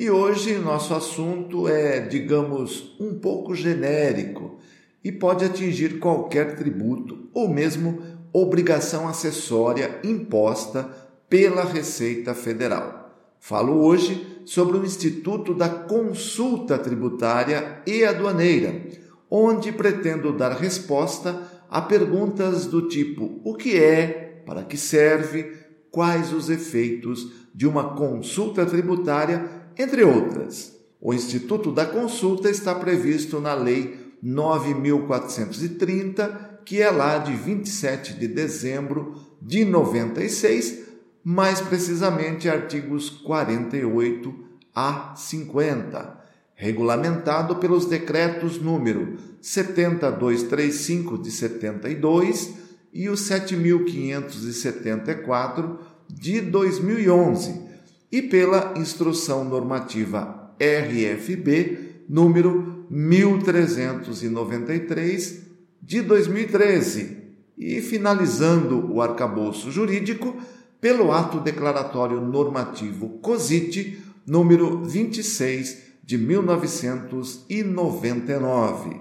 E hoje nosso assunto é, digamos, um pouco genérico e pode atingir qualquer tributo ou mesmo obrigação acessória imposta pela Receita Federal. Falo hoje sobre o Instituto da Consulta Tributária e Aduaneira, onde pretendo dar resposta a perguntas do tipo: o que é, para que serve, quais os efeitos de uma consulta tributária entre outras. O Instituto da Consulta está previsto na Lei 9430, que é lá de 27 de dezembro de 96, mais precisamente artigos 48 a 50, regulamentado pelos decretos número 7235 de 72 e o 7574 de 2011 e pela Instrução Normativa RFB número 1393 de 2013 e finalizando o arcabouço jurídico pelo ato declaratório normativo COSIT número 26 de 1999.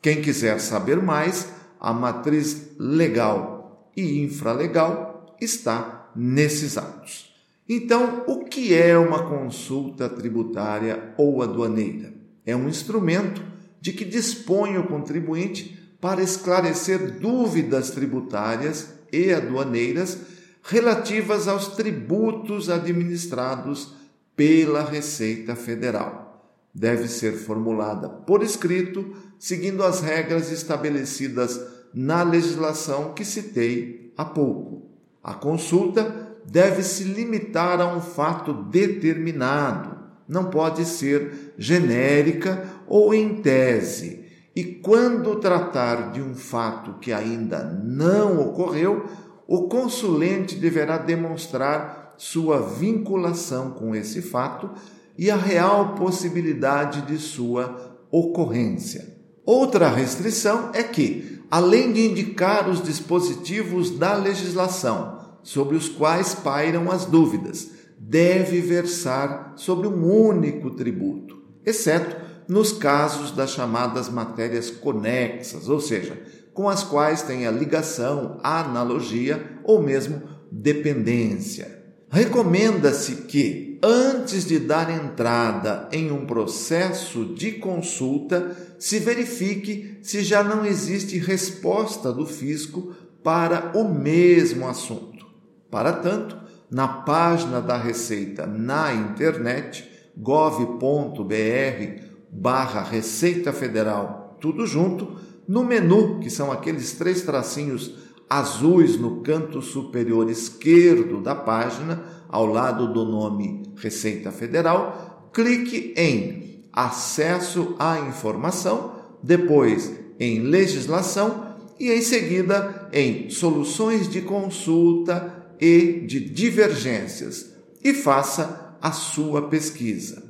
Quem quiser saber mais, a matriz legal e infralegal está nesses atos. Então, o que é uma consulta tributária ou aduaneira? É um instrumento de que dispõe o contribuinte para esclarecer dúvidas tributárias e aduaneiras relativas aos tributos administrados pela Receita Federal. Deve ser formulada por escrito, seguindo as regras estabelecidas na legislação que citei há pouco. A consulta deve se limitar a um fato determinado, não pode ser genérica ou em tese. E quando tratar de um fato que ainda não ocorreu, o consulente deverá demonstrar sua vinculação com esse fato e a real possibilidade de sua ocorrência. Outra restrição é que, além de indicar os dispositivos da legislação sobre os quais pairam as dúvidas, deve versar sobre um único tributo, exceto nos casos das chamadas matérias conexas, ou seja, com as quais tenha ligação, analogia ou mesmo dependência. Recomenda-se que, antes de dar entrada em um processo de consulta, se verifique se já não existe resposta do fisco para o mesmo assunto. Para tanto, na página da Receita na internet, gov.br barra Receita Federal, tudo junto, no menu, que são aqueles três tracinhos azuis no canto superior esquerdo da página, ao lado do nome Receita Federal, clique em Acesso à Informação, depois em Legislação e em seguida em Soluções de Consulta e de divergências e faça a sua pesquisa.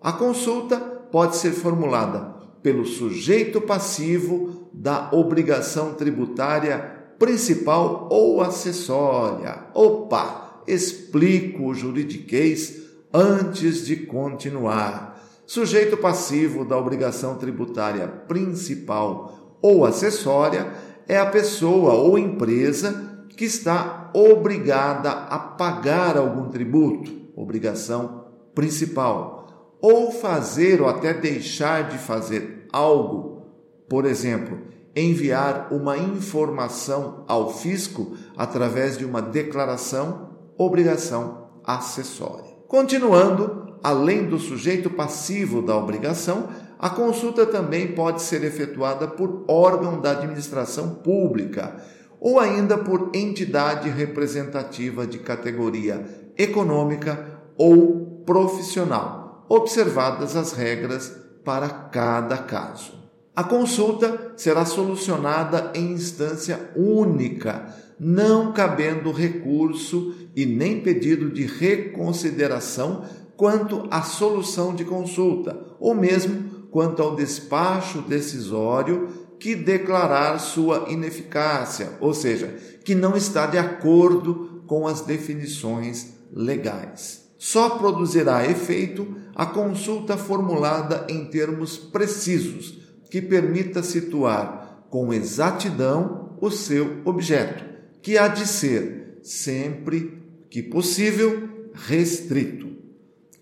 A consulta pode ser formulada pelo sujeito passivo da obrigação tributária principal ou acessória. Opa, explico o juridiquês antes de continuar. Sujeito passivo da obrigação tributária principal ou acessória é a pessoa ou empresa que está obrigada a pagar algum tributo, obrigação principal, ou fazer ou até deixar de fazer algo, por exemplo, enviar uma informação ao fisco através de uma declaração, obrigação acessória. Continuando, além do sujeito passivo da obrigação, a consulta também pode ser efetuada por órgão da administração pública ou ainda por entidade representativa de categoria econômica ou profissional, observadas as regras para cada caso. A consulta será solucionada em instância única, não cabendo recurso e nem pedido de reconsideração quanto à solução de consulta, ou mesmo quanto ao despacho decisório que declarar sua ineficácia, ou seja, que não está de acordo com as definições legais. Só produzirá efeito a consulta formulada em termos precisos, que permita situar com exatidão o seu objeto, que há de ser, sempre que possível, restrito.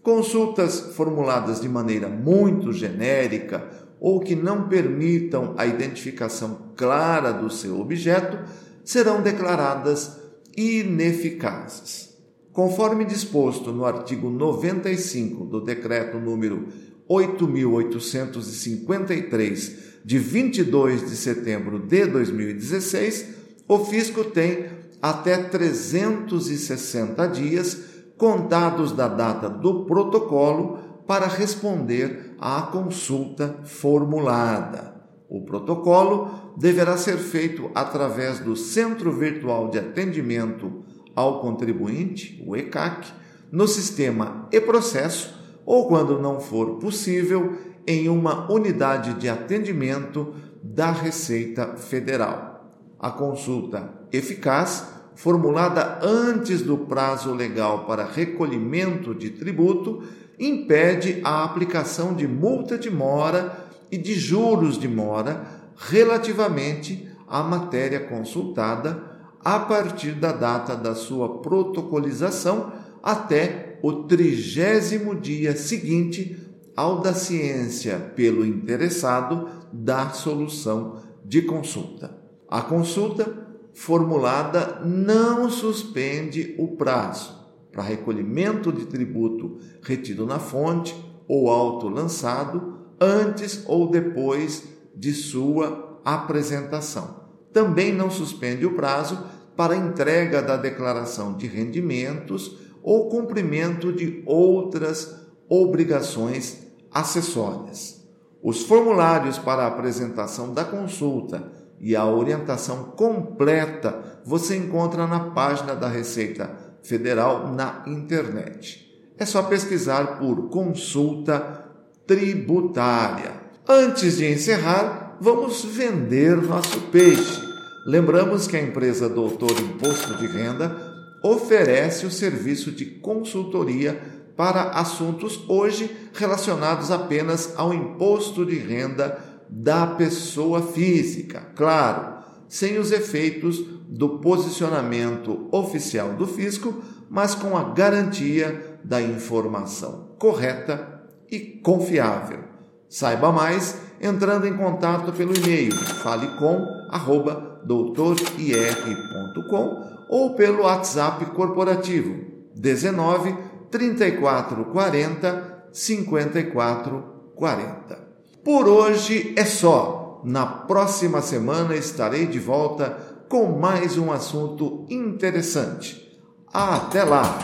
Consultas formuladas de maneira muito genérica ou que não permitam a identificação clara do seu objeto serão declaradas ineficazes. Conforme disposto no artigo 95 do decreto número 8853 de 22 de setembro de 2016, o fisco tem até 360 dias contados da data do protocolo para responder à consulta formulada. O protocolo deverá ser feito através do Centro Virtual de Atendimento ao Contribuinte, o ECAC, no sistema e-processo ou, quando não for possível, em uma unidade de atendimento da Receita Federal. A consulta eficaz, formulada antes do prazo legal para recolhimento de tributo, impede a aplicação de multa de mora e de juros de mora relativamente à matéria consultada a partir da data da sua protocolização até o trigésimo dia seguinte ao da ciência pelo interessado da solução de consulta. A consulta formulada não suspende o prazo para recolhimento de tributo retido na fonte ou auto lançado antes ou depois de sua apresentação. Também não suspende o prazo para entrega da declaração de rendimentos ou cumprimento de outras obrigações acessórias. Os formulários para a apresentação da consulta e a orientação completa você encontra na página da Receita Federal na internet. É só pesquisar por consulta tributária. Antes de encerrar, vamos vender nosso peixe. Lembramos que a empresa Doutor Imposto de Renda oferece o serviço de consultoria para assuntos hoje relacionados apenas ao imposto de renda da pessoa física. Claro, sem os efeitos do posicionamento oficial do fisco, mas com a garantia da informação correta e confiável. Saiba mais entrando em contato pelo e-mail falecom@doutorir.com ou pelo WhatsApp corporativo 19 34 40 54 40. Por hoje é só. Na próxima semana estarei de volta com mais um assunto interessante. Até lá!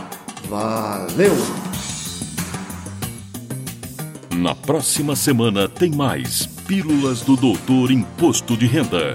Valeu! Na próxima semana tem mais Pílulas do Doutor Imposto de Renda.